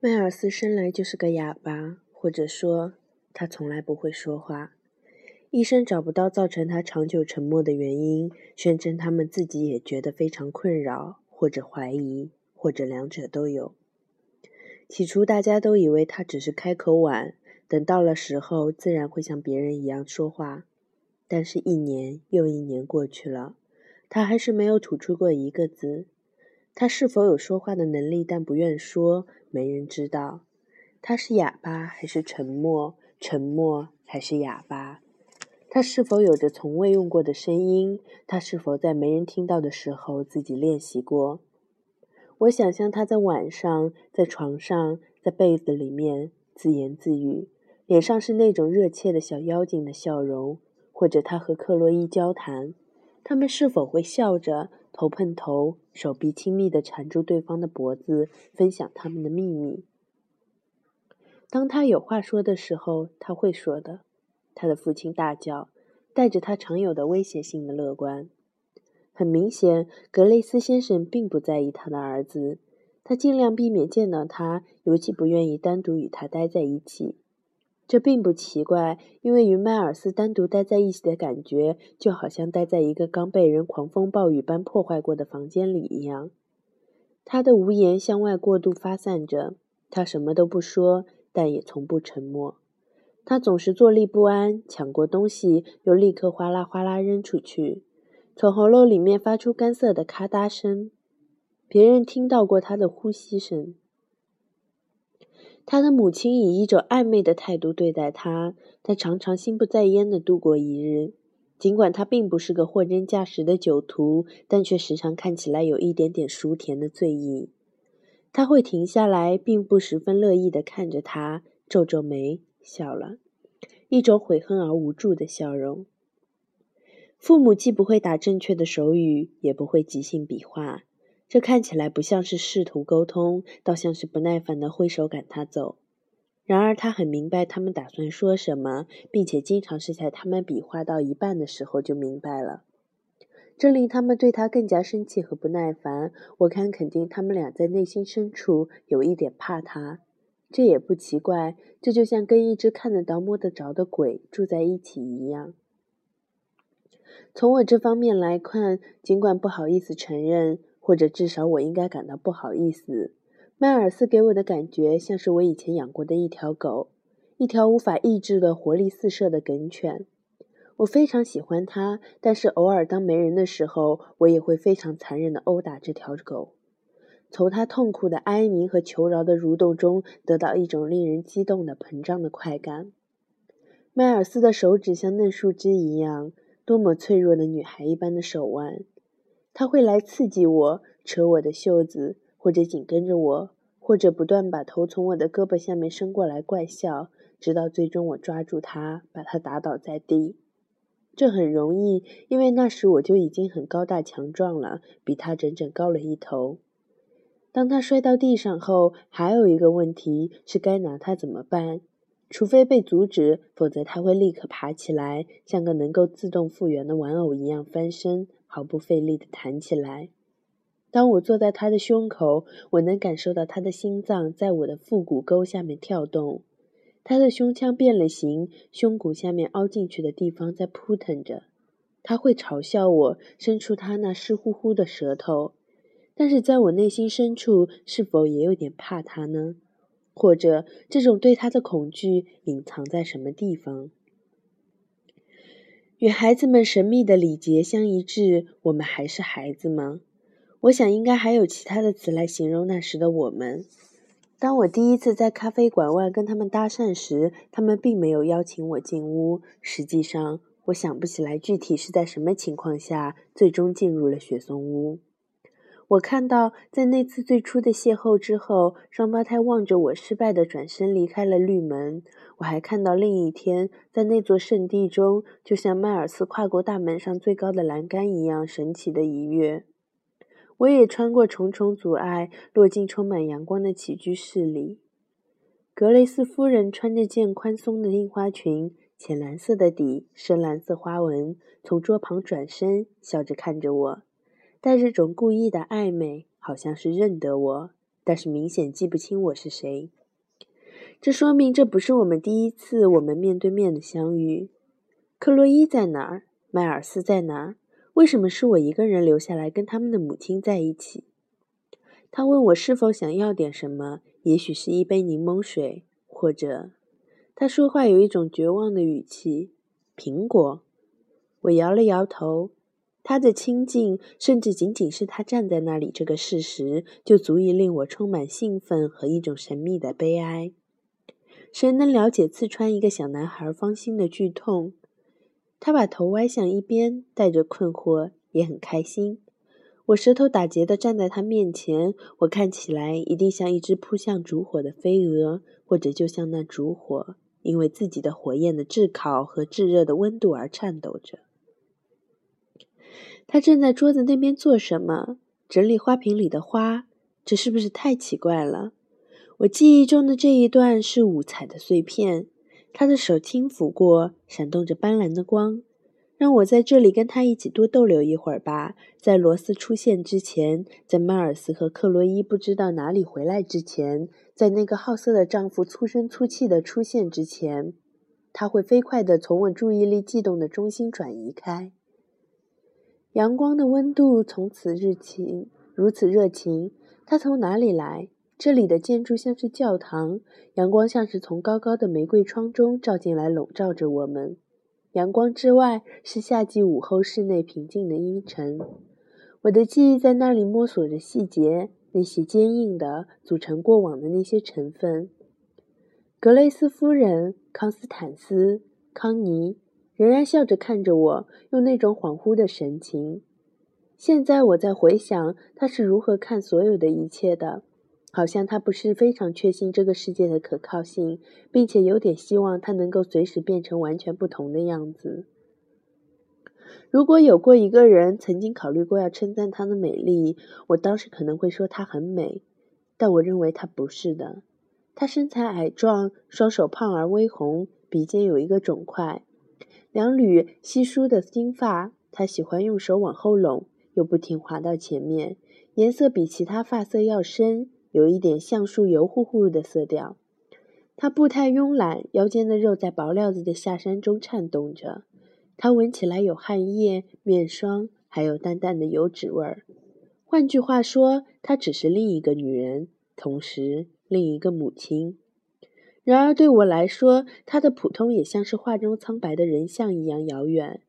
迈尔斯生来就是个哑巴，或者说他从来不会说话。医生找不到造成他长久沉默的原因，宣称他们自己也觉得非常困扰，或者怀疑，或者两者都有。起初大家都以为他只是开口晚，等到了时候自然会像别人一样说话。但是，一年又一年过去了，他还是没有吐出过一个字。他是否有说话的能力，但不愿说，没人知道。他是哑巴还是沉默？沉默还是哑巴？他是否有着从未用过的声音？他是否在没人听到的时候自己练习过？我想象他在晚上，在床上，在被子里面自言自语，脸上是那种热切的小妖精的笑容，或者他和克洛伊交谈，他们是否会笑着？头碰头，手臂亲密地缠住对方的脖子，分享他们的秘密。当他有话说的时候，他会说的。他的父亲大叫，带着他常有的威胁性的乐观。很明显，格雷斯先生并不在意他的儿子，他尽量避免见到他，尤其不愿意单独与他待在一起。这并不奇怪，因为与迈尔斯单独待在一起的感觉，就好像待在一个刚被人狂风暴雨般破坏过的房间里一样。他的无言向外过度发散着，他什么都不说，但也从不沉默。他总是坐立不安，抢过东西又立刻哗啦哗啦扔出去，从喉咙里面发出干涩的咔嗒声。别人听到过他的呼吸声。他的母亲以一种暧昧的态度对待他，他常常心不在焉地度过一日。尽管他并不是个货真价实的酒徒，但却时常看起来有一点点熟甜的醉意。他会停下来，并不十分乐意地看着他，皱皱眉，笑了，一种悔恨而无助的笑容。父母既不会打正确的手语，也不会即兴比划。这看起来不像是试图沟通，倒像是不耐烦的挥手赶他走。然而他很明白他们打算说什么，并且经常是在他们比划到一半的时候就明白了。这令他们对他更加生气和不耐烦。我敢肯定，他们俩在内心深处有一点怕他。这也不奇怪，这就像跟一只看得到、摸得着的鬼住在一起一样。从我这方面来看，尽管不好意思承认。或者至少我应该感到不好意思。迈尔斯给我的感觉像是我以前养过的一条狗，一条无法抑制的活力四射的梗犬。我非常喜欢它，但是偶尔当没人的时候，我也会非常残忍地殴打这条狗，从它痛苦的哀鸣和求饶的蠕动中得到一种令人激动的膨胀的快感。迈尔斯的手指像嫩树枝一样，多么脆弱的女孩一般的手腕。他会来刺激我，扯我的袖子，或者紧跟着我，或者不断把头从我的胳膊下面伸过来怪笑，直到最终我抓住他，把他打倒在地。这很容易，因为那时我就已经很高大强壮了，比他整整高了一头。当他摔到地上后，还有一个问题是该拿他怎么办？除非被阻止，否则他会立刻爬起来，像个能够自动复原的玩偶一样翻身。毫不费力地弹起来。当我坐在他的胸口，我能感受到他的心脏在我的腹股沟下面跳动。他的胸腔变了形，胸骨下面凹进去的地方在扑腾着。他会嘲笑我，伸出他那湿乎乎的舌头。但是在我内心深处，是否也有点怕他呢？或者这种对他的恐惧隐藏在什么地方？与孩子们神秘的礼节相一致，我们还是孩子吗？我想应该还有其他的词来形容那时的我们。当我第一次在咖啡馆外跟他们搭讪时，他们并没有邀请我进屋。实际上，我想不起来具体是在什么情况下最终进入了雪松屋。我看到，在那次最初的邂逅之后，双胞胎望着我失败的转身离开了绿门。我还看到另一天，在那座圣地中，就像迈尔斯跨过大门上最高的栏杆一样神奇的一跃。我也穿过重重阻碍，落进充满阳光的起居室里。格雷斯夫人穿着件宽松的印花裙，浅蓝色的底，深蓝色花纹，从桌旁转身，笑着看着我。带着种故意的暧昧，好像是认得我，但是明显记不清我是谁。这说明这不是我们第一次我们面对面的相遇。克洛伊在哪儿？迈尔斯在哪儿？为什么是我一个人留下来跟他们的母亲在一起？他问我是否想要点什么，也许是一杯柠檬水，或者……他说话有一种绝望的语气。苹果。我摇了摇头。他的亲近，甚至仅仅是他站在那里这个事实，就足以令我充满兴奋和一种神秘的悲哀。谁能了解刺穿一个小男孩芳心的剧痛？他把头歪向一边，带着困惑，也很开心。我舌头打结地站在他面前，我看起来一定像一只扑向烛火的飞蛾，或者就像那烛火，因为自己的火焰的炙烤和炙热的温度而颤抖着。他正在桌子那边做什么？整理花瓶里的花。这是不是太奇怪了？我记忆中的这一段是五彩的碎片。他的手轻抚过，闪动着斑斓的光。让我在这里跟他一起多逗留一会儿吧。在罗斯出现之前，在迈尔斯和克洛伊不知道哪里回来之前，在那个好色的丈夫粗声粗气的出现之前，他会飞快地从我注意力悸动的中心转移开。阳光的温度从此热情，如此热情。它从哪里来？这里的建筑像是教堂，阳光像是从高高的玫瑰窗中照进来，笼罩着我们。阳光之外是夏季午后室内平静的阴沉。我的记忆在那里摸索着细节，那些坚硬的组成过往的那些成分。格雷斯夫人、康斯坦斯、康妮。仍然笑着看着我，用那种恍惚的神情。现在我在回想他是如何看所有的一切的，好像他不是非常确信这个世界的可靠性，并且有点希望他能够随时变成完全不同的样子。如果有过一个人曾经考虑过要称赞她的美丽，我当时可能会说她很美，但我认为她不是的。她身材矮壮，双手胖而微红，鼻尖有一个肿块。两缕稀疏的金发，他喜欢用手往后拢，又不停滑到前面，颜色比其他发色要深，有一点橡树油乎乎的色调。他步态慵懒，腰间的肉在薄料子的下山中颤动着。他闻起来有汗液、面霜，还有淡淡的油脂味儿。换句话说，她只是另一个女人，同时另一个母亲。然而，对我来说，他的普通也像是画中苍白的人像一样遥远。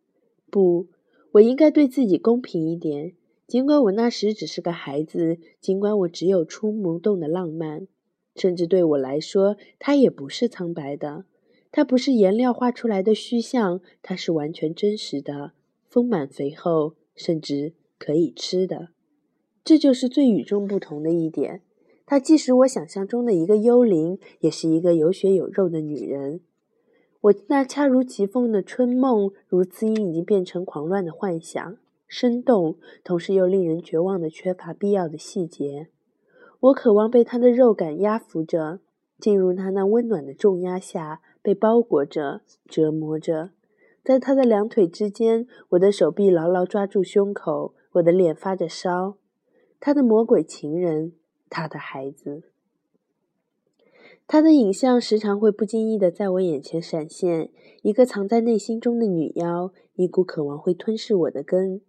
不，我应该对自己公平一点。尽管我那时只是个孩子，尽管我只有初萌动的浪漫，甚至对我来说，他也不是苍白的。他不是颜料画出来的虚像，他是完全真实的，丰满肥厚，甚至可以吃的。这就是最与众不同的一点。她既是我想象中的一个幽灵，也是一个有血有肉的女人。我那恰如其分的春梦，如此已经变成狂乱的幻想，生动，同时又令人绝望的缺乏必要的细节。我渴望被她的肉感压服着，进入她那温暖的重压下，被包裹着，折磨着。在她的两腿之间，我的手臂牢牢抓住胸口，我的脸发着烧。她的魔鬼情人。他的孩子，他的影像时常会不经意的在我眼前闪现，一个藏在内心中的女妖，一股渴望会吞噬我的根。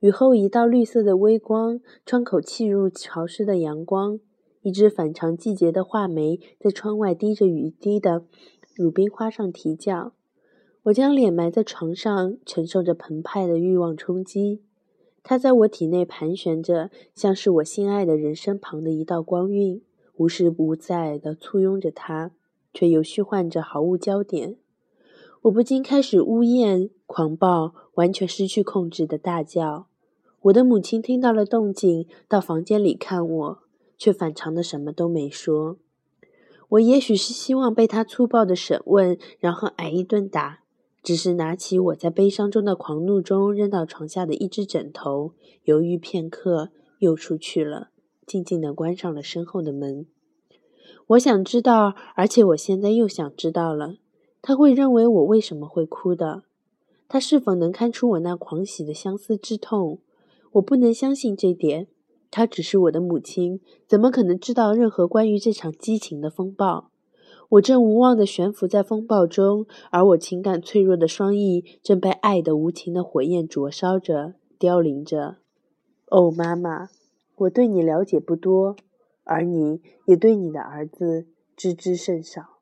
雨后一道绿色的微光，窗口沁入潮湿的阳光，一只反常季节的画眉在窗外滴着雨滴的鲁冰花上啼叫。我将脸埋在床上，承受着澎湃的欲望冲击。它在我体内盘旋着，像是我心爱的人身旁的一道光晕，无时不在地簇拥着它，却又虚幻着毫无焦点。我不禁开始呜咽、狂暴、完全失去控制的大叫。我的母亲听到了动静，到房间里看我，却反常的什么都没说。我也许是希望被他粗暴的审问，然后挨一顿打。只是拿起我在悲伤中的狂怒中扔到床下的一只枕头，犹豫片刻，又出去了，静静地关上了身后的门。我想知道，而且我现在又想知道了，他会认为我为什么会哭的？他是否能看出我那狂喜的相思之痛？我不能相信这点。她只是我的母亲，怎么可能知道任何关于这场激情的风暴？我正无望地悬浮在风暴中，而我情感脆弱的双翼正被爱的无情的火焰灼烧着、凋零着。哦，妈妈，我对你了解不多，而你也对你的儿子知之甚少。